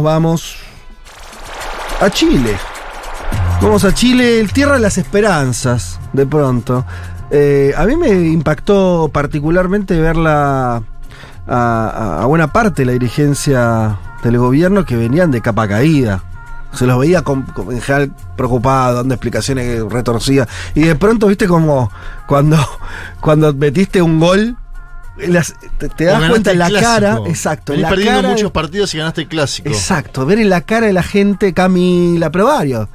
¿A dónde nos vamos? A Chile. Vamos a Chile, tierra de las esperanzas, de pronto. Eh, a mí me impactó particularmente verla a, buena parte de la dirigencia del gobierno que venían de capa caída. Se los veía en general preocupados, dando explicaciones retorcidas. Y de pronto, viste, como cuando, cuando metiste un gol las, te, te, das cuenta en la clásico. cara, exacto. Venís la perdiendo cara, muchos partidos y ganaste el clásico. Exacto, ver en la cara de la gente, Camila, pero varios.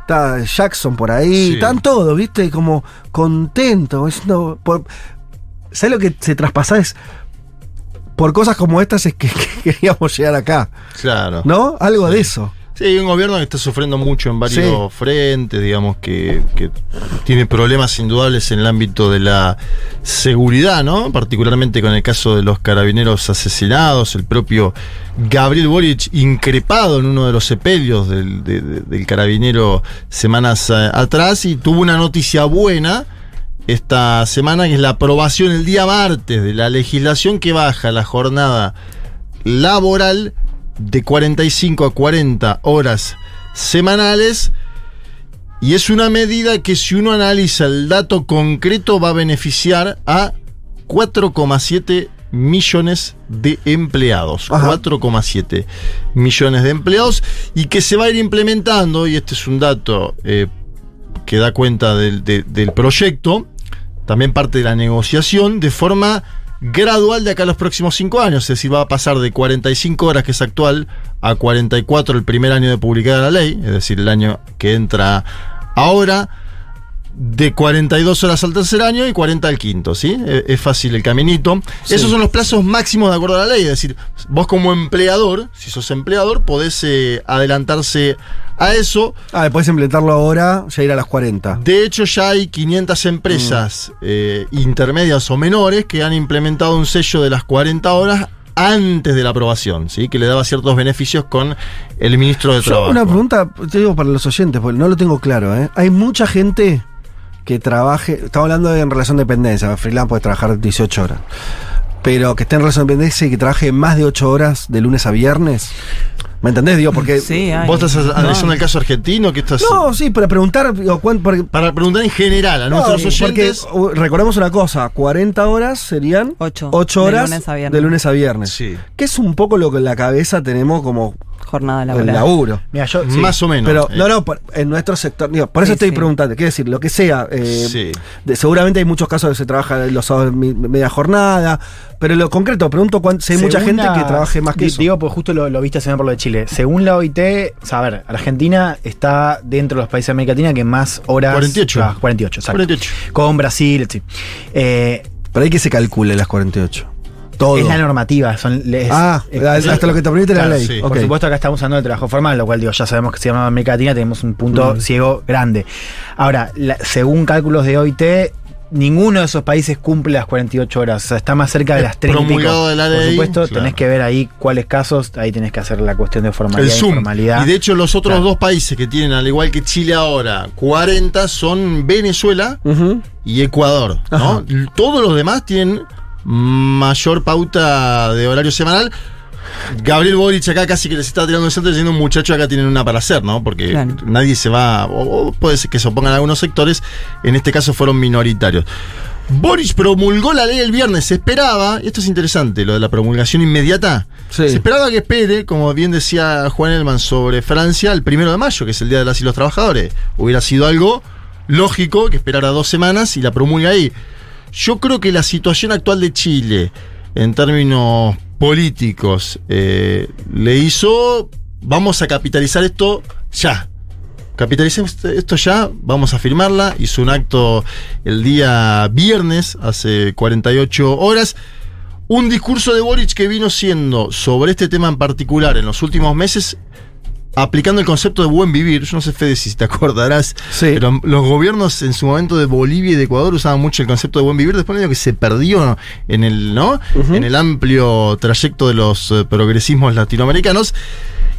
Está Jackson por ahí, Sí. están todos, viste, como contentos. diciendo, por- ¿Sabes lo que se traspasa? Es por cosas como estas es que, que queríamos llegar acá, Claro. ¿no? Algo Sí. de eso. Sí, un gobierno que está sufriendo mucho en varios frentes, digamos, que, que tiene problemas indudables en el ámbito de la seguridad, ¿no? Particularmente con el caso de los carabineros asesinados, el propio Gabriel Boric increpado en uno de los sepelios del, de- de- del carabinero semanas eh, atrás y tuvo una noticia buena esta semana que es la aprobación el día martes de la legislación que baja la jornada laboral de 45 a 40 horas semanales y es una medida que si uno analiza el dato concreto va a beneficiar a 4,7 millones de empleados. Ajá. 4,7 millones de empleados y que se va a ir implementando, y este es un dato eh, que da cuenta del, de- del proyecto, también parte de la negociación, de forma gradual de acá a los próximos cinco años. Es decir, va a pasar de 45 horas, que es actual, a 44 el primer año de publicada la ley, es decir, el año que entra ahora, de 42 horas al tercer año y 40 al quinto, ¿sí? Eh, Es fácil el caminito. Sí. Esos son los plazos máximos de acuerdo a la ley, es decir, vos como empleador, si sos empleador, podés eh, adelantarse a eso. Ah, puedes implementarlo ahora, ya ir a las 40. De hecho, ya hay 500 empresas eh, intermedias o menores que han implementado un sello de las 40 horas antes de la aprobación, ¿sí? que le daba ciertos beneficios con el ministro de Yo Trabajo. una pregunta, te digo para los oyentes, porque no lo tengo claro, ¿eh? Hay mucha gente que trabaje, estamos hablando de en relación de dependencia, freelance puede trabajar 18 horas, pero que esté en relación de dependencia y que trabaje más de 8 horas de lunes a viernes. ¿Me entendés? Digo, porque... Sí. ¿Vos estás analizando No. el caso argentino? que estás, No, sí, para preguntar, digo, ¿cuán- porque, Para preguntar en general a nuestros porque oyentes. recordemos una cosa, 40 horas serían Ocho. 8 De horas lunes a viernes. de lunes a viernes. Sí. Que es un poco lo que en la cabeza tenemos como Jornada el laboral. laburo. Mira, yo. sí. Más o menos. Pero Eh, no, no, por- en nuestro sector, digo, por eso Sí, estoy sí. preguntando, quiero decir, lo que sea, eh, Sí. de- seguramente hay muchos casos que se trabaja los sábados media jornada, pero en lo concreto, pregunto cuán- si hay mucha gente la- que trabaje más que di- eso. Digo, pues justo lo, lo viste semana por lo de Chile. Según la OIT, o sea, a ver, Argentina está dentro de los países de América Latina que más horas. 48. trabaja. 48, exacto. 48. Con Brasil, etc. Eh, Pero hay que se calcule las 48. Todo. es la normativa. Son, es- ah, es- hasta lo que te permite Claro, la ley. sí. Por supuesto, acá estamos usando el trabajo formal, lo cual digo, ya sabemos que si llama América Latina tenemos un punto Mm. ciego grande. Ahora, la- según cálculos de OIT, ninguno de esos países cumple las 48 horas. O sea, está más cerca de las 30 y pico. promulgado de la Por supuesto, claro. tenés que ver ahí cuáles casos, ahí tenés que hacer la cuestión de El formalidad y Zoom. informalidad. Y de hecho, los otros Claro. dos países que tienen, al igual que Chile ahora, 40 son Venezuela y Ecuador. Todos los demás tienen mayor pauta de horario semanal. Gabriel Boric acá casi que les está tirando el centro diciendo un muchacho acá tienen una para hacer, ¿no? Porque Claro. nadie se va, o, o puede ser que se opongan algunos sectores, en este caso fueron minoritarios. Boric promulgó la ley el viernes, se esperaba, y esto es interesante, lo de la promulgación inmediata, Sí. se esperaba que espere, como bien decía Juan Elman sobre Francia, el primero de mayo, que es el Día de las y los Trabajadores. Hubiera sido algo lógico que esperara dos semanas y la promulga ahí. Yo creo que la situación actual de Chile, en términos políticos, eh, le hizo, vamos a capitalizar esto ya. Capitalicemos esto ya, vamos a firmarla. Hizo un acto el día viernes, hace 48 horas. Un discurso de Boric que vino siendo sobre este tema en particular en los últimos meses, aplicando el concepto de buen vivir. Yo no sé, Fede, si te acordarás, Sí. pero los gobiernos en su momento de Bolivia y de Ecuador usaban mucho el concepto de buen vivir. Después medio que se perdió en el, ¿no? En el amplio trayecto de los eh, progresismos latinoamericanos.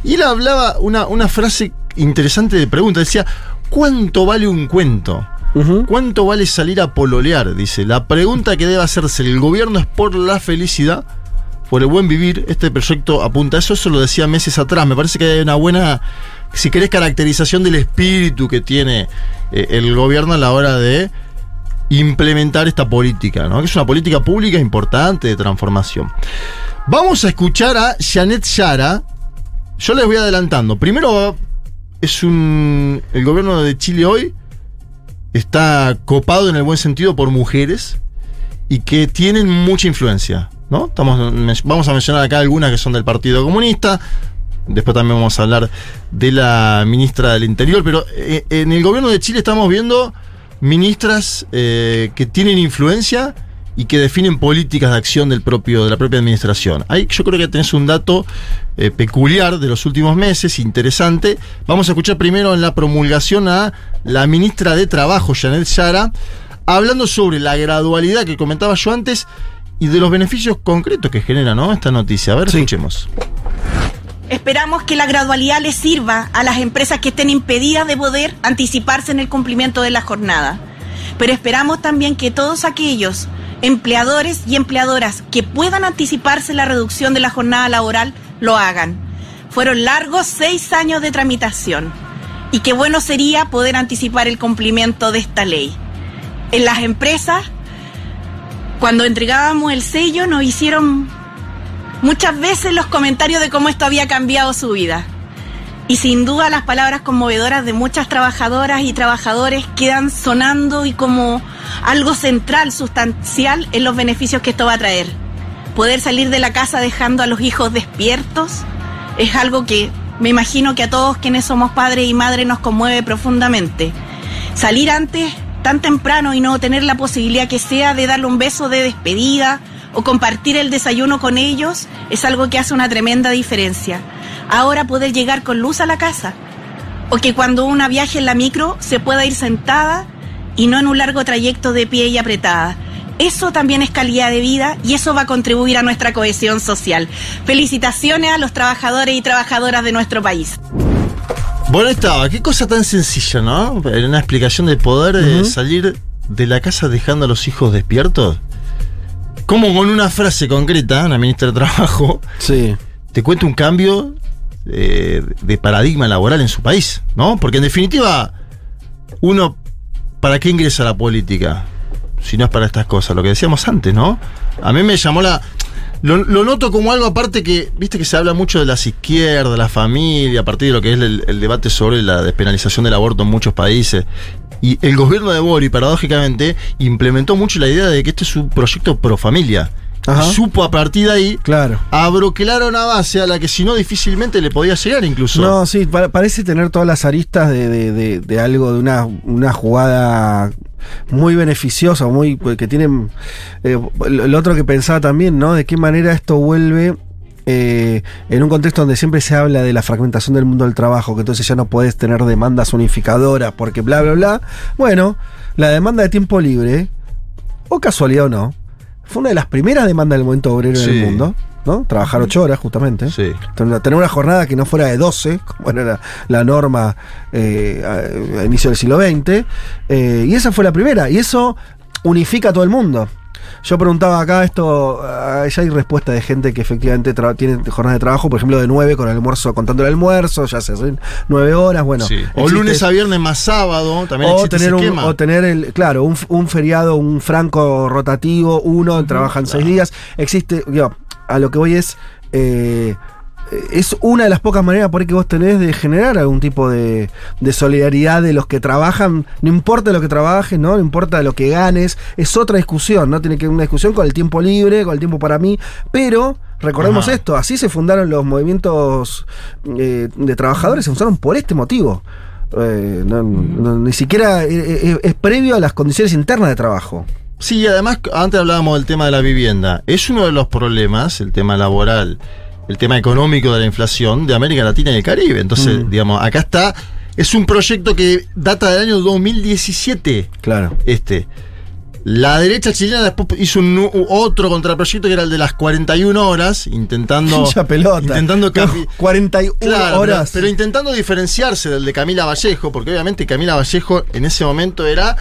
Y él hablaba una, una frase interesante de pregunta. Decía, ¿cuánto vale un cuento? ¿Cuánto vale salir a pololear? Dice, la pregunta que debe hacerse el gobierno es por la felicidad, por el buen vivir. Este proyecto apunta a eso, eso lo decía meses atrás. Me parece que hay una buena, si querés, caracterización del espíritu que tiene eh, el gobierno a la hora de implementar esta política, ¿no? Que es una política pública importante de transformación. Vamos a escuchar a Janet Yara. Yo les voy adelantando. Primero es un. El gobierno de Chile hoy está copado en el buen sentido por mujeres y que tienen mucha influencia. ¿No? Estamos, vamos a mencionar acá algunas que son del Partido Comunista. Después también vamos a hablar de la ministra del Interior. Pero eh, en el gobierno de Chile estamos viendo ministras eh, que tienen influencia y que definen políticas de acción del propio, de la propia administración. Ahí yo creo que tenés un dato eh, peculiar de los últimos meses, interesante. Vamos a escuchar primero en la promulgación a la ministra de Trabajo, Janet Sara, hablando sobre la gradualidad que comentaba yo antes y de los beneficios concretos que genera ¿no? esta noticia. A ver, escuchemos. Esperamos que la gradualidad les sirva a las empresas que estén impedidas de poder anticiparse en el cumplimiento de la jornada. Pero esperamos también que todos aquellos empleadores y empleadoras que puedan anticiparse la reducción de la jornada laboral lo hagan. Fueron largos seis años de tramitación y qué bueno sería poder anticipar el cumplimiento de esta ley. En las empresas, cuando entregábamos el sello, nos hicieron muchas veces los comentarios de cómo esto había cambiado su vida. Y sin duda las palabras conmovedoras de muchas trabajadoras y trabajadores quedan sonando y como algo central, sustancial en los beneficios que esto va a traer. Poder salir de la casa dejando a los hijos despiertos es algo que me imagino que a todos quienes somos padres y madres nos conmueve profundamente. Salir antes tan temprano y no tener la posibilidad que sea de darle un beso de despedida o compartir el desayuno con ellos es algo que hace una tremenda diferencia ahora poder llegar con luz a la casa. O que cuando una viaje en la micro se pueda ir sentada y no en un largo trayecto de pie y apretada. Eso también es calidad de vida y eso va a contribuir a nuestra cohesión social. Felicitaciones a los trabajadores y trabajadoras de nuestro país. Bueno, estaba, qué cosa tan sencilla, ¿no? Una explicación de poder de salir de la casa dejando a los hijos despiertos. Como con una frase concreta, la ministra de Trabajo, sí. te cuenta un cambio eh, de paradigma laboral en su país, ¿no? Porque en definitiva, uno, ¿para qué ingresa a la política? Si no es para estas cosas, lo que decíamos antes, ¿no? A mí me llamó la... Lo, noto como algo aparte que, viste que se habla mucho de las izquierdas, la familia, a partir de lo que es el, debate sobre la despenalización del aborto en muchos países. Y el gobierno de Bori, paradójicamente, implementó mucho la idea de que este es un proyecto pro familia supo a partir de ahí claro. abroquelar una base a la que si no difícilmente le podía llegar incluso. No, sí, parece tener todas las aristas de, algo, de una, una jugada muy beneficiosa, muy pues, que tienen eh, lo otro que pensaba también, ¿no? De qué manera esto vuelve eh, en un contexto donde siempre se habla de la fragmentación del mundo del trabajo, que entonces ya no puedes tener demandas unificadoras porque bla bla bla. Bueno, la demanda de tiempo libre, o casualidad o no, fue una de las primeras demandas del momento obrero en el mundo. ¿No? Trabajar ocho horas, justamente. Sí. Tener una jornada que no fuera de 12, como era la, norma eh, a, inicio del siglo XX. Eh, y esa fue la primera. Y eso unifica a todo el mundo. Yo preguntaba acá esto, ah, ya hay respuesta de gente que efectivamente tiene jornada de trabajo, por ejemplo, de 9 con el almuerzo, contando el almuerzo, ya se hacen 9 horas, bueno. O lunes a viernes más sábado, también o tener un, O tener, el, claro, un, feriado, un franco rotativo, uno, trabajan 6 días. Existe, yo, a lo que voy es... Eh, es una de las pocas maneras por ahí que vos tenés de generar algún tipo de, solidaridad de los que trabajan, no importa lo que trabajes, ¿no? no importa lo que ganes, es otra discusión, ¿no? Tiene que una discusión con el tiempo libre, con el tiempo para mí, pero recordemos esto, así se fundaron los movimientos eh, de trabajadores, se fundaron por este motivo. Eh, ni siquiera eh, es previo a las condiciones internas de trabajo. Sí, además, antes hablábamos del tema de la vivienda. Es uno de los problemas, el tema laboral el tema económico de la inflación de América Latina y el Caribe. Entonces, mm. digamos, acá está. Es un proyecto que data del año 2017. Claro. Este. La derecha chilena después hizo un, otro contraproyecto que era el de las 41 horas, intentando. Mucha pelota. Intentando 41 horas. pero, intentando diferenciarse del de Camila Vallejo, porque obviamente Camila Vallejo en ese momento era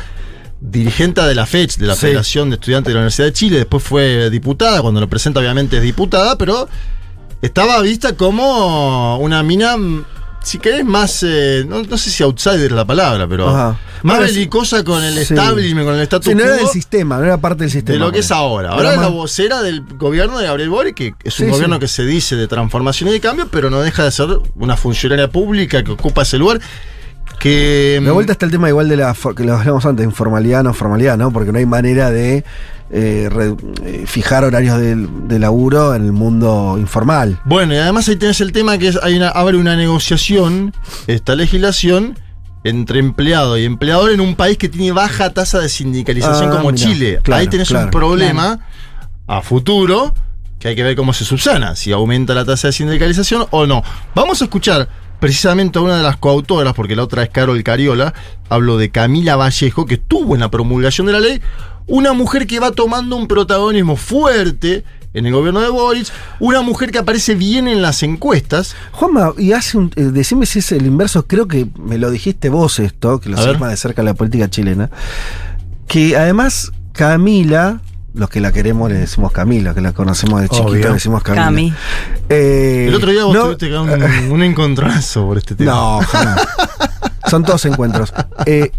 dirigente de la FECH, de la Sí. Federación de Estudiantes de la Universidad de Chile, después fue diputada, cuando lo presenta obviamente es diputada, pero estaba vista como una mina, mm, si querés, más, eh, no, no sé si outsider es la palabra, pero Ajá. más belicosa con el sí. establishment, con el status Sí, no era del sistema, no era parte del sistema. de lo que es ahora. Ahora es la vocera del gobierno de Gabriel Boric, que es un Sí, gobierno que se dice de transformación y de cambio, pero no deja de ser una funcionaria pública que ocupa ese lugar. Que De vuelta está el tema igual de la que lo hablamos antes, informalidad, no formalidad, ¿no? Porque no hay manera de eh, re- eh, fijar horarios de, de laburo en el mundo informal. Bueno, y además ahí tenés el tema que es, hay una, abre una negociación, esta legislación, entre empleado y empleador en un país que tiene baja tasa de sindicalización Ah, como mirá, Chile. claro, ahí tenés claro. un problema a futuro que hay que ver cómo se subsana, si aumenta la tasa de sindicalización o no. Vamos a escuchar precisamente a una de las coautoras, porque la otra es Carol Cariola, hablo de Camila Vallejo, que estuvo en la promulgación de la ley, una mujer que va tomando un protagonismo fuerte en el gobierno de Boric, una mujer que aparece bien en las encuestas. Juanma, y hace un. eh, decime si es el inverso, creo que me lo dijiste vos esto, que lo sabes más de cerca la política chilena. Que además Camila, los que la queremos le decimos Camila, que la conocemos de chiquita Obvio. le decimos Camila. Cami. Eh, El otro día vos no- tuviste un, un encontronazo por este tema. No, jamás. Son todos encuentros. Eh,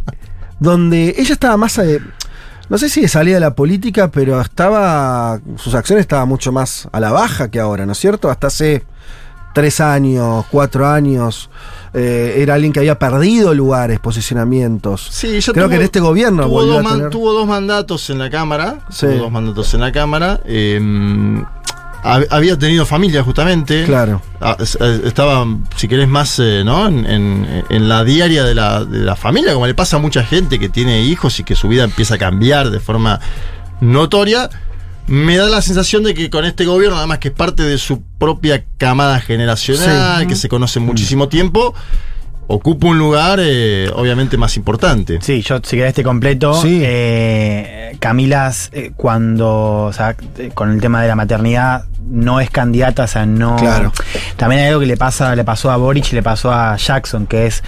donde ella estaba más. eh, no sé si de salida de la política, pero estaba. Sus acciones estaban mucho más a la baja que ahora, ¿no es cierto? Hasta hace tres años, cuatro años. Eh, era alguien que había perdido lugares, posicionamientos. Sí, ella Creo tuvo- que en este gobierno tuvo dos, a man- tener- tuvo dos mandatos en la Cámara. Sí. Tuvo dos mandatos en la Cámara. eh, hab- había tenido familia, justamente. Claro. Ah, eh, Estaba, si querés, más eh, ¿no? en, en- en la diaria de la, de la familia, como le pasa a mucha gente que tiene hijos y que su vida empieza a cambiar de forma notoria. Me da la sensación de que con este gobierno, además que es parte de su propia camada generacional, Sí. que se conoce muchísimo tiempo, ocupa un lugar eh, obviamente más importante. Sí, yo si querés te completo. Sí. eh, Camila, eh, cuando, o sea, eh, con el tema de la maternidad, no es candidata, o sea, no. Claro. También hay algo que le pasa, le pasó a Boric y le pasó a Jackson, que es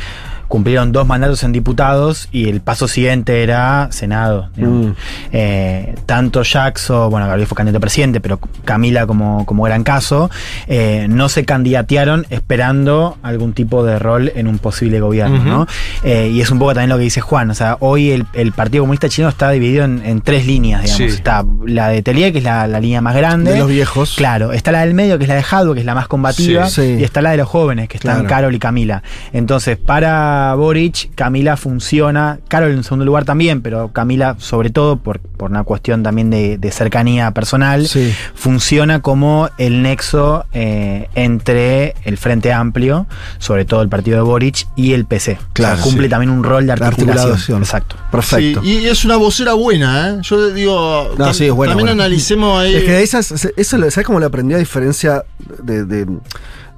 cumplieron dos mandatos en diputados y el paso siguiente era Senado. Mm. Eh, tanto Jackson, bueno, Gabriel fue candidato a presidente, pero Camila como, como gran caso, eh, no se candidatearon esperando algún tipo de rol en un posible gobierno. ¿no? Eh, y es un poco también lo que dice Juan, o sea, hoy el, el Partido Comunista Chino está dividido en, en tres líneas, digamos. Sí. Está la de Telia, que es la, la línea más grande. De los viejos. Claro, está la del medio, que es la de Jadwe, que es la más combativa, Sí. Sí. y está la de los jóvenes, que están Claro. Carol y Camila. Entonces, para Boric, Camila funciona, Carol en segundo lugar también, pero Camila sobre todo por, por una cuestión también de, de cercanía personal, Sí. funciona como el nexo eh, entre el Frente Amplio, sobre todo el partido de Boric, y el PC. Claro, O sea, cumple sí. también un rol de La articulación. articulación. Exacto. Perfecto. Sí, y es una vocera buena, ¿eh? Yo digo. No, sí, es buena, También buena. analicemos ahí. Es que esas, eso, ¿sabes cómo lo aprendió a diferencia de, de-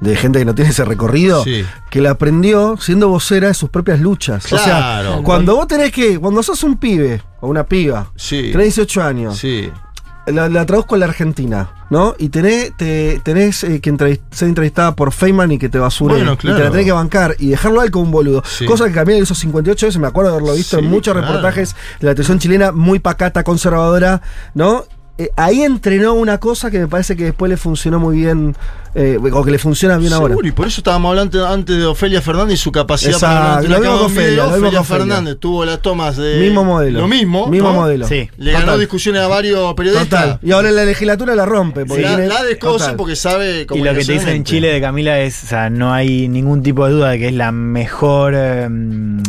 de gente que no tiene ese recorrido? Sí. Que la aprendió siendo vocera de sus propias luchas. O sea, Claro. cuando vos tenés que, cuando sos un pibe o una piba, Sí. tenés 18 años, Sí. la, la traduzco a la Argentina, ¿no? Y tenés, te- tenés eh, que entrevist- ser entrevistada por Feynman y que te basure. Bueno, Y te la claro. tenés que bancar y dejarlo a él como un boludo. Sí. Cosa que Camila hizo 58 veces, me acuerdo de haberlo visto Sí, en muchos claro. reportajes de la televisión chilena, muy pacata, conservadora, ¿no? Eh, ahí entrenó una cosa que me parece que después le funcionó muy bien, eh, o que le funciona bien ahora. Y por eso estábamos hablando antes de Ofelia Fernández y su capacidad Exacto, para lo mismo con Ofelia, Ofelia. Fernández tuvo las tomas de. Mismo modelo. Lo mismo. Mismo ¿no? modelo. Sí. Le ganó discusiones a varios periodistas. Total. Y ahora en la legislatura la rompe. porque la, tiene- la descoce total. porque sabe Y cómo lo que te dicen en Chile de Camila es, o sea, no hay ningún tipo de duda de que es la mejor eh, mm,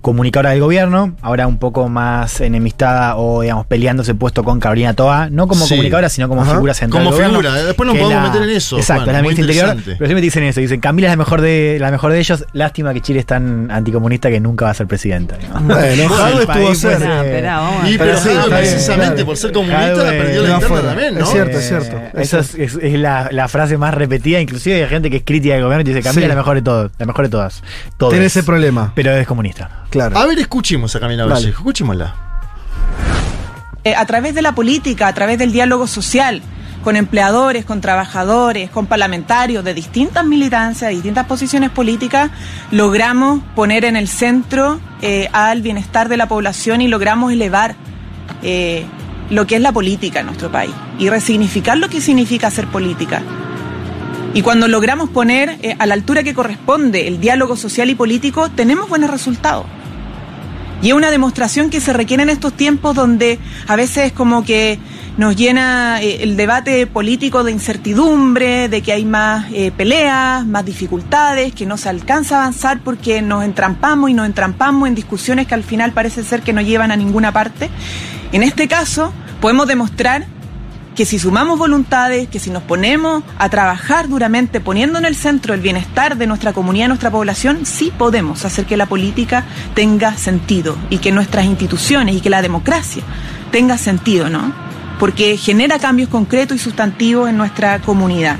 comunicadora del gobierno, ahora un poco más enemistada o, digamos, peleándose puesto con Carolina Toa, no como Sí. comunicadora, sino como Ajá. figura central Como gobierno, figura, eh, después nos podemos la- meter en eso, Exacto, es la ministra interior, pero siempre dicen eso, dicen Camila es la mejor de, la mejor de ellos, lástima que Chile es tan anticomunista que nunca va a ser presidenta. digamos. Bueno, Jadwe estuvo cerca. Y pero, Jadwe, precisamente claro. por ser comunista perdió la No, interna también, ¿no? Es cierto, es Eh, cierto. Es Esa es, es- es la, la frase más repetida, inclusive hay gente que es crítica del gobierno y dice Camila Sí. es la mejor de todos, la mejor de todas. Todas. Tiene ese problema. Pero es comunista. Claro. A ver, escuchemos a Camila. Vallejo, escuchémosla. Eh, a través de la política, a través del diálogo social, con empleadores, con trabajadores, con parlamentarios de distintas militancias, de distintas posiciones políticas, logramos poner en el centro eh, al bienestar de la población y logramos elevar eh, lo que es la política en nuestro país y resignificar lo que significa hacer política. Y cuando logramos poner eh, a la altura que corresponde el diálogo social y político, tenemos buenos resultados. Y es una demostración que se requiere en estos tiempos donde a veces como que nos llena eh, el debate político de incertidumbre, de que hay más eh, peleas, más dificultades, que no se alcanza a avanzar porque nos entrampamos y nos entrampamos en discusiones que al final parece ser que no llevan a ninguna parte. En este caso, podemos demostrar que si sumamos voluntades, que si nos ponemos a trabajar duramente poniendo en el centro el bienestar de nuestra comunidad, de nuestra población, sí podemos hacer que la política tenga sentido y que nuestras instituciones y que la democracia tenga sentido, ¿no? Porque genera cambios concretos y sustantivos en nuestra comunidad.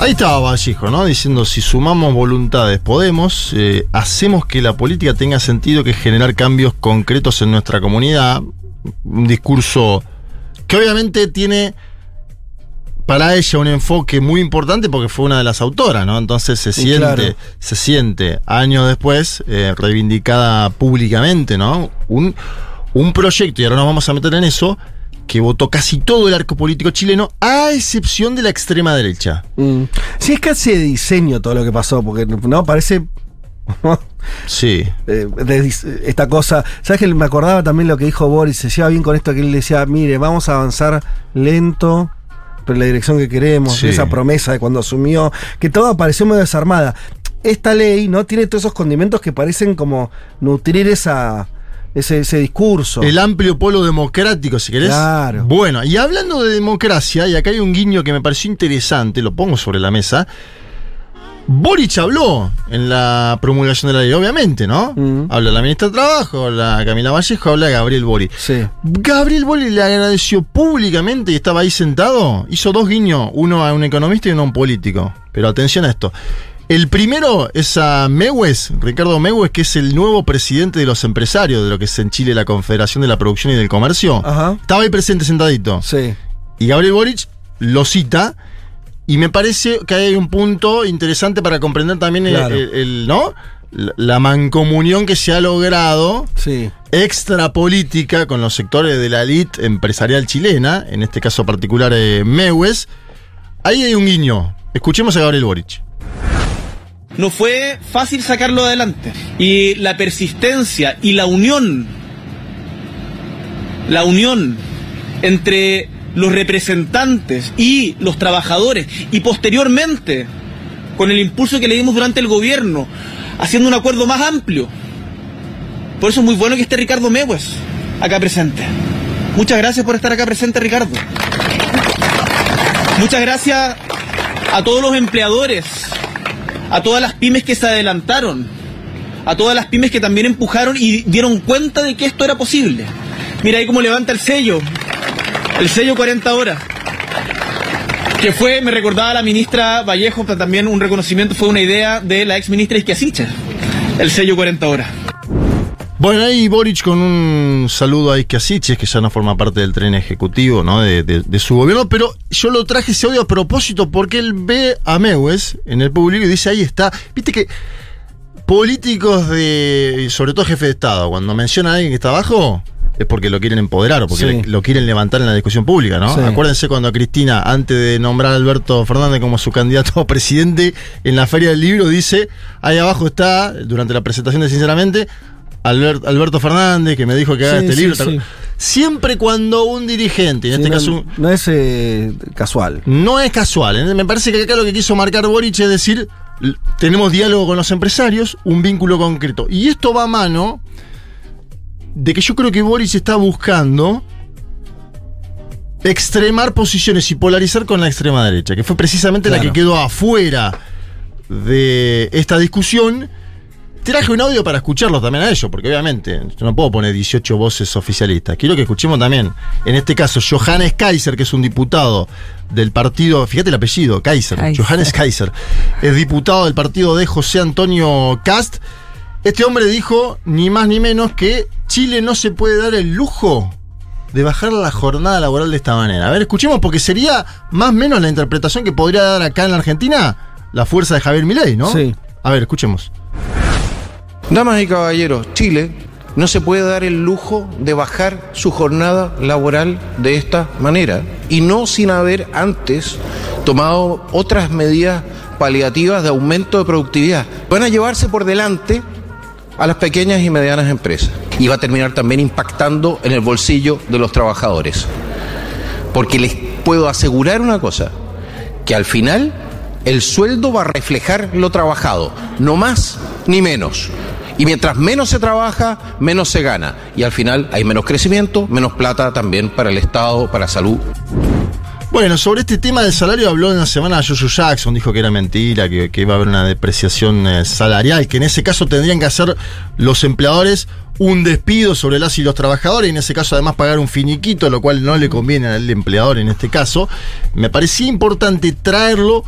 Ahí estaba Vallejo, ¿no? Diciendo, si sumamos voluntades podemos, eh, hacemos que la política tenga sentido, que generar cambios concretos en nuestra comunidad. Un discurso que obviamente tiene para ella un enfoque muy importante porque fue una de las autoras, ¿no? Entonces se siente, claro. se siente años después eh, reivindicada públicamente, ¿no? Un, un proyecto, y ahora nos vamos a meter en eso, que votó casi todo el arco político chileno, a excepción de la extrema derecha. Mm. Sí, es casi de diseño todo lo que pasó, porque no parece. Sí. eh, de esta cosa. ¿Sabes que me acordaba también lo que dijo Boris? Se lleva bien con esto que él decía: mire, vamos a avanzar lento, pero en la dirección que queremos. Sí. Esa promesa de cuando asumió, que todo pareció medio desarmada. Esta ley, ¿no? Tiene todos esos condimentos que parecen como nutrir esa, ese, ese discurso. El amplio polo democrático, si querés. Claro. Bueno, y hablando de democracia, y acá hay un guiño que me pareció interesante, lo pongo sobre la mesa. Boric habló en la promulgación de la ley, obviamente, ¿no? Mm. Habla la ministra de Trabajo, habla Camila Vallejo, habla Gabriel Boric. Sí. Gabriel Boric le agradeció públicamente y estaba ahí sentado. Hizo dos guiños, uno a un economista y uno a un político. Pero atención a esto. El primero es a Mewes, Ricardo Mewes, que es el nuevo presidente de los empresarios de lo que es en Chile la Confederación de la Producción y del Comercio. Ajá. Estaba ahí presente sentadito. Sí. Y Gabriel Boric lo cita. Y me parece que hay un punto interesante para comprender también el- Claro. el- el- ¿no? La- mancomunión que se ha logrado Sí. extra política con los sectores de la elite empresarial chilena, en este caso particular eh, Mewes. Ahí hay un guiño. Escuchemos a Gabriel Boric. No fue fácil sacarlo adelante. Y la persistencia y la unión, la unión entre los representantes y los trabajadores y posteriormente con el impulso que le dimos durante el gobierno, haciendo un acuerdo más amplio. Por eso es muy bueno que esté Ricardo Mewes acá presente. Muchas gracias por estar acá presente, Ricardo. Muchas gracias a todos los empleadores, a todas las pymes que se adelantaron, a todas las pymes que también empujaron y dieron cuenta de que esto era posible. Mira ahí cómo levanta el sello, el sello 40 horas. Que fue, me recordaba la ministra Vallejo, pero también un reconocimiento, fue una idea de la ex ministra Isquiasicha, el sello 40 horas. Bueno, ahí Boric con un saludo a Iskiasiches, que ya no forma parte del tren ejecutivo ¿no? de, su gobierno, pero yo lo traje ese audio a propósito porque él ve a Mewes en el público y dice, ahí está. Viste que políticos de, sobre todo jefe de Estado, cuando mencionan a alguien que está abajo, es porque lo quieren empoderar o porque Sí. le- lo quieren levantar en la discusión pública, ¿no? Sí. Acuérdense cuando Cristina, antes de nombrar a Alberto Fernández como su candidato a presidente, en la Feria del Libro dice, ahí abajo está, durante la presentación de Sinceramente, Albert- Alberto Fernández, que me dijo que haga Sí, este libro. sí. Siempre cuando un dirigente, en este no, caso... no es eh, casual. no es casual. ¿eh? Me parece que acá lo que quiso marcar Boric es decir, tenemos diálogo con los empresarios, un vínculo concreto. Y esto va a mano de que yo creo que Boric está buscando extremar posiciones y polarizar con la extrema derecha, que fue precisamente la que quedó afuera de esta discusión. Traje un audio para escucharlos también a ellos, porque obviamente yo no puedo poner 18 voces oficialistas. Quiero que escuchemos también, en este caso, Johannes Kaiser, que es un diputado del partido, fíjate el apellido, Kaiser, Kaiser. Johannes Kaiser, es diputado del partido de José Antonio Cast. Este hombre dijo, ni más ni menos, que Chile no se puede dar el lujo de bajar la jornada laboral de esta manera. A ver, escuchemos porque sería más o menos la interpretación que podría dar acá en la Argentina la fuerza de Javier Milei, ¿no? Sí. A ver, escuchemos. Damas y caballeros, Chile no se puede dar el lujo de bajar su jornada laboral de esta manera y no sin haber antes tomado otras medidas paliativas de aumento de productividad. Van a llevarse por delante a las pequeñas y medianas empresas y va a terminar también impactando en el bolsillo de los trabajadores. Porque les puedo asegurar una cosa, que al final el sueldo va a reflejar lo trabajado, no más ni menos. Y mientras menos se trabaja, menos se gana. Y al final hay menos crecimiento, menos plata también para el Estado, para salud. Bueno, sobre este tema del salario habló en la semana Joshua Jackson, dijo que era mentira, que, que iba a haber una depreciación eh, salarial, que en ese caso tendrían que hacer los empleadores un despido sobre las y los trabajadores, y en ese caso además pagar un finiquito, lo cual no le conviene al empleador en este caso. Me parecía importante traerlo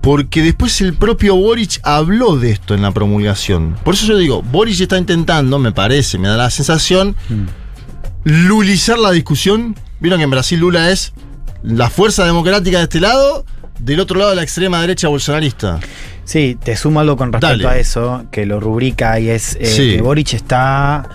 porque después el propio Boric habló de esto en la promulgación. Por eso yo digo, Boric está intentando, me parece, me da la sensación, lulizar la discusión. Vieron que en Brasil Lula es la fuerza democrática de este lado, del otro lado la extrema derecha bolsonarista. Sí, te sumo algo con respecto Dale. a eso, que lo rubrica y es eh, Sí. que Boric está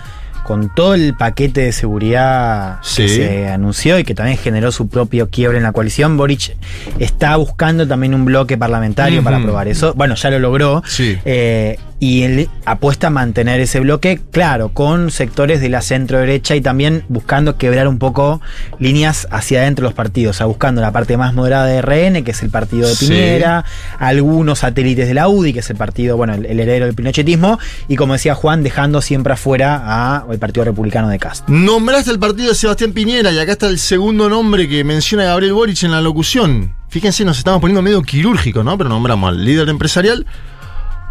con todo el paquete de seguridad que se anunció y que también generó su propio quiebre en la coalición. Boric está buscando también un bloque parlamentario para aprobar eso. Bueno, ya lo logró. Sí. Eh, y él apuesta a mantener ese bloque, claro, con sectores de la centro derecha y también buscando quebrar un poco líneas hacia adentro de los partidos, o sea, buscando la parte más moderada de RN, que es el partido de Sí. Piñera, algunos satélites de la UDI, que es el partido, bueno, el, el heredero del pinochetismo, y como decía Juan, dejando siempre afuera a el Partido Republicano de Castro. Nombraste el partido de Sebastián Piñera y acá está el segundo nombre que menciona Gabriel Boric en la locución. Fíjense, nos estamos poniendo medio quirúrgico, ¿no? Pero nombramos al líder empresarial.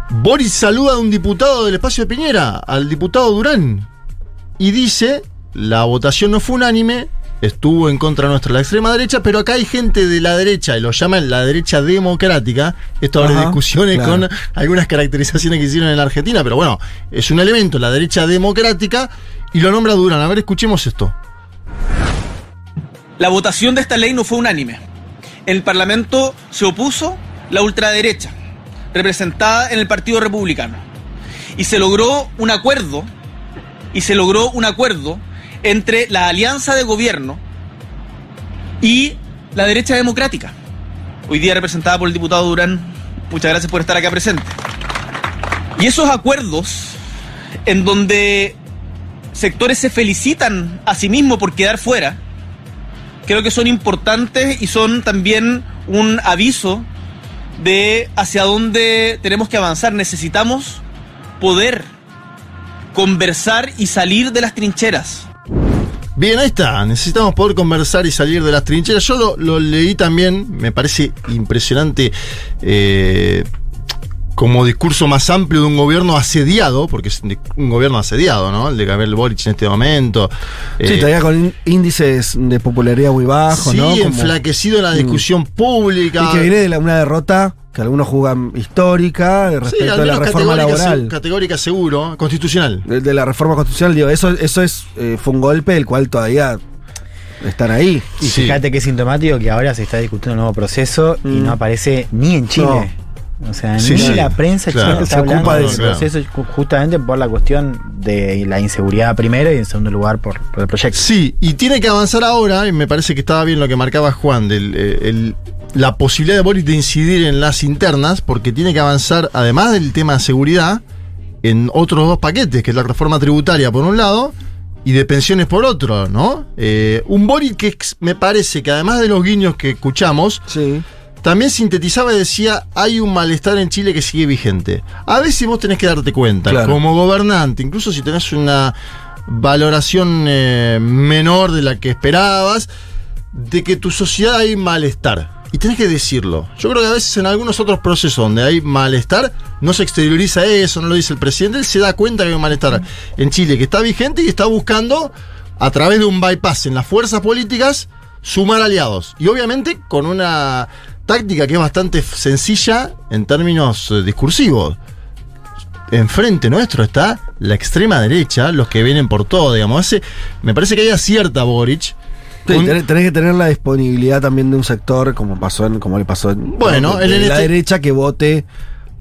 Boric saluda a un diputado del espacio de Piñera, al diputado Durán, y dice, la votación no fue unánime, estuvo en contra nuestra la extrema derecha, pero acá hay gente de la derecha, y lo llaman la derecha democrática, esto abre Ajá, discusiones claro. con algunas caracterizaciones que hicieron en la Argentina, pero bueno, es un elemento, la derecha democrática, y lo nombra Durán. A ver, escuchemos esto. La votación de esta ley no fue unánime. El Parlamento se opuso la ultraderecha, representada en el Partido Republicano. Y se logró un acuerdo, y se logró un acuerdo entre la alianza de gobierno y la derecha democrática. Hoy día representada por el diputado Durán. Muchas gracias por estar acá presente. Y esos acuerdos, en donde sectores se felicitan a sí mismos por quedar fuera, creo que son importantes y son también un aviso de hacia dónde tenemos que avanzar. Necesitamos poder conversar y salir de las trincheras. Bien, ahí está. Necesitamos poder conversar y salir de las trincheras. Yo lo, leí también, me parece impresionante eh, como discurso más amplio de un gobierno asediado, porque es un un gobierno asediado, ¿no? El de Gabriel Boric en este momento. Sí, Eh, todavía con índices de popularidad muy bajos, sí, ¿no? Como- enflaquecido en la discusión pública. Y que viene de la- una derrota que algunos jugan histórica Sí, respecto de la reforma categórica, laboral. se- categórica seguro, constitucional. De, de la reforma constitucional, digo, eso, eso es, eh, fue un golpe del cual todavía están ahí. Y Sí. fíjate que es sintomático que ahora se está discutiendo un nuevo proceso y Mm. no aparece ni en Chile. O sea, Sí, ni sí. la prensa Claro. chilena está Se ocupa hablando de eso. proceso ju- justamente por la cuestión de la inseguridad primero y en segundo lugar por, por el proyecto. Sí, y tiene que avanzar ahora, y me parece que estaba bien lo que marcaba Juan, del, eh, el- la posibilidad de Boris de incidir en las internas, porque tiene que avanzar, además del tema de seguridad, en otros dos paquetes, que es la reforma tributaria por un lado, y de pensiones por otro, ¿no? Eh, un Boris que me parece que además de los guiños que escuchamos, Sí. También sintetizaba y decía, hay un malestar en Chile que sigue vigente. A veces vos tenés que darte cuenta, Claro. como gobernante, incluso si tenés una valoración eh, menor de la que esperabas, de que tu sociedad hay malestar. Y tenés que decirlo. Yo creo que a veces en algunos otros procesos donde hay malestar, no se exterioriza eso, no lo dice el presidente, él se da cuenta que hay un malestar en Chile que está vigente y está buscando, a través de un bypass en las fuerzas políticas, sumar aliados. Y obviamente con una táctica que es bastante sencilla en términos eh, discursivos. enfrente nuestro está la extrema derecha, los que vienen por todo, digamos. Ese, me parece que hay acierta Boric. Sí, tenés, tenés que tener la disponibilidad también de un sector, como pasó en, como le pasó en, Bueno, él en la este- derecha que vote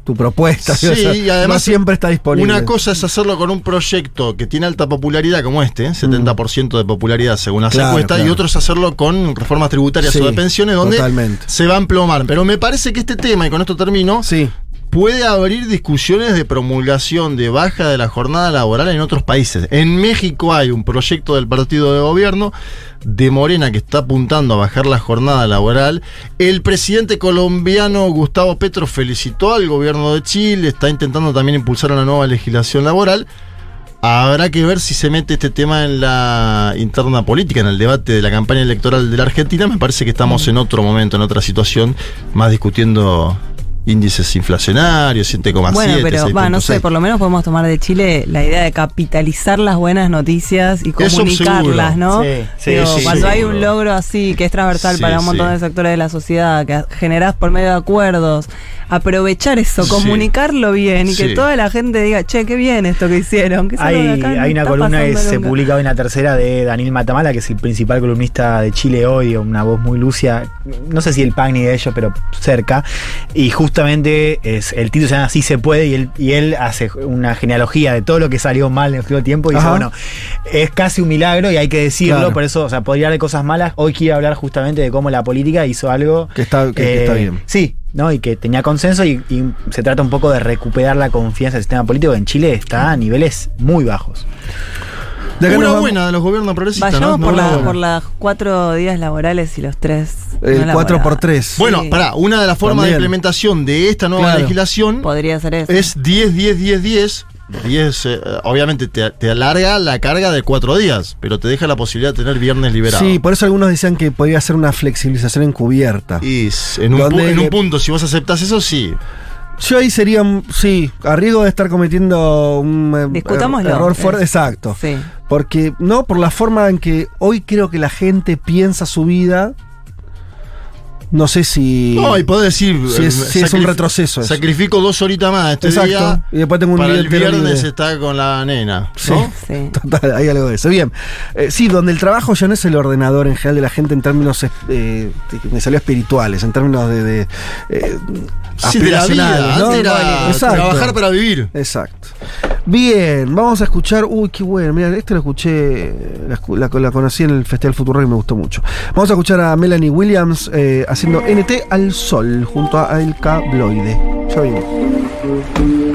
tu propuesta. Sí, o sea, y además no siempre está disponible. Una cosa es hacerlo con un proyecto que tiene alta popularidad como este, 70% de popularidad según las. Claro, encuestas, y otro es hacerlo con reformas tributarias Sí, o de pensiones donde totalmente. se va a emplomar. Pero me parece que este tema, y con esto termino, Sí. Puede abrir discusiones de promulgación de baja de la jornada laboral en otros países. En México hay un proyecto del partido de gobierno de Morena que está apuntando a bajar la jornada laboral. El presidente colombiano Gustavo Petro felicitó al gobierno de Chile, está intentando también impulsar una nueva legislación laboral. Habrá que ver si se mete este tema en la interna política, en el debate de la campaña electoral de la Argentina. Me parece que estamos en otro momento, en otra situación, más discutiendo índices inflacionarios, 7,7. Bueno, pero va, no sé, 6.6. por lo menos podemos tomar de Chile la idea de capitalizar las buenas noticias y comunicarlas. ¿no? Sí, sí, Digo, sí, cuando hay seguro. un logro así que es transversal Sí, para un montón sí. de sectores de la sociedad, que generás por medio de acuerdos, aprovechar eso, Sí. comunicarlo bien y Sí. que toda la gente diga, che, qué bien esto que hicieron. Que Hay, hay una columna que se nunca. publica hoy en la tercera de Daniel Matamala, que es el principal columnista de Chile hoy, una voz muy lucia, no sé si el PAC ni de ellos, pero cerca. Y justamente es, el título se llama Así se puede, y él, y él hace una genealogía de todo lo que salió mal en el último tiempo. Y dice, bueno, es casi un milagro y hay que decirlo, Claro. por eso, o sea, podría haber cosas malas. Hoy quiero hablar justamente de cómo la política hizo algo Que está- que- que está bien. Sí, ¿no? Y que tenía consenso y, y se trata un poco de recuperar la confianza del sistema político que en Chile está a niveles muy bajos. De acá nos Una vamos- buena de los gobiernos progresistas, Vayamos ¿no? por, No, la- por las cuatro días laborales y los tres. El no 4 por. 3 Bueno, Sí. pará, una de las formas de implementación de esta nueva Claro. legislación Podría ser eso. es 10, 10, 10, 10. 10, eh, obviamente te, te alarga la carga de cuatro días, pero te deja la posibilidad de tener viernes liberado. Sí, por eso algunos decían que podría ser una flexibilización encubierta. Y en un, pu- ¿Dónde en un punto, si vos aceptás eso, sí. Yo ahí sería, sí, a riesgo de estar cometiendo un eh, Discutámoslo. error fuerte. Es- Exacto. Sí. Porque, no, por la forma en que hoy creo que la gente piensa su vida. No sé si. No, y podés decir. Eh, es- un retroceso eso. Sacrifico dos horitas más este Exacto. día. Y después tengo un para día el viernes libre. está con la nena. Sí. ¿no? Sí. Total, hay algo de eso. Bien. Eh, sí, donde el trabajo ya no es el ordenador en general de la gente en términos, eh, me salió espirituales, en términos de. de eh, Sí, de la vida. ¿no? Era Exacto. trabajar para vivir. Exacto. Bien, vamos a escuchar. Uy, qué bueno. Mira, este lo escuché. La, la conocí en el Festival Futuro y me gustó mucho. Vamos a escuchar a Melanie Williams eh, haciendo NT al Sol junto a El Cabloide. Ya vimos.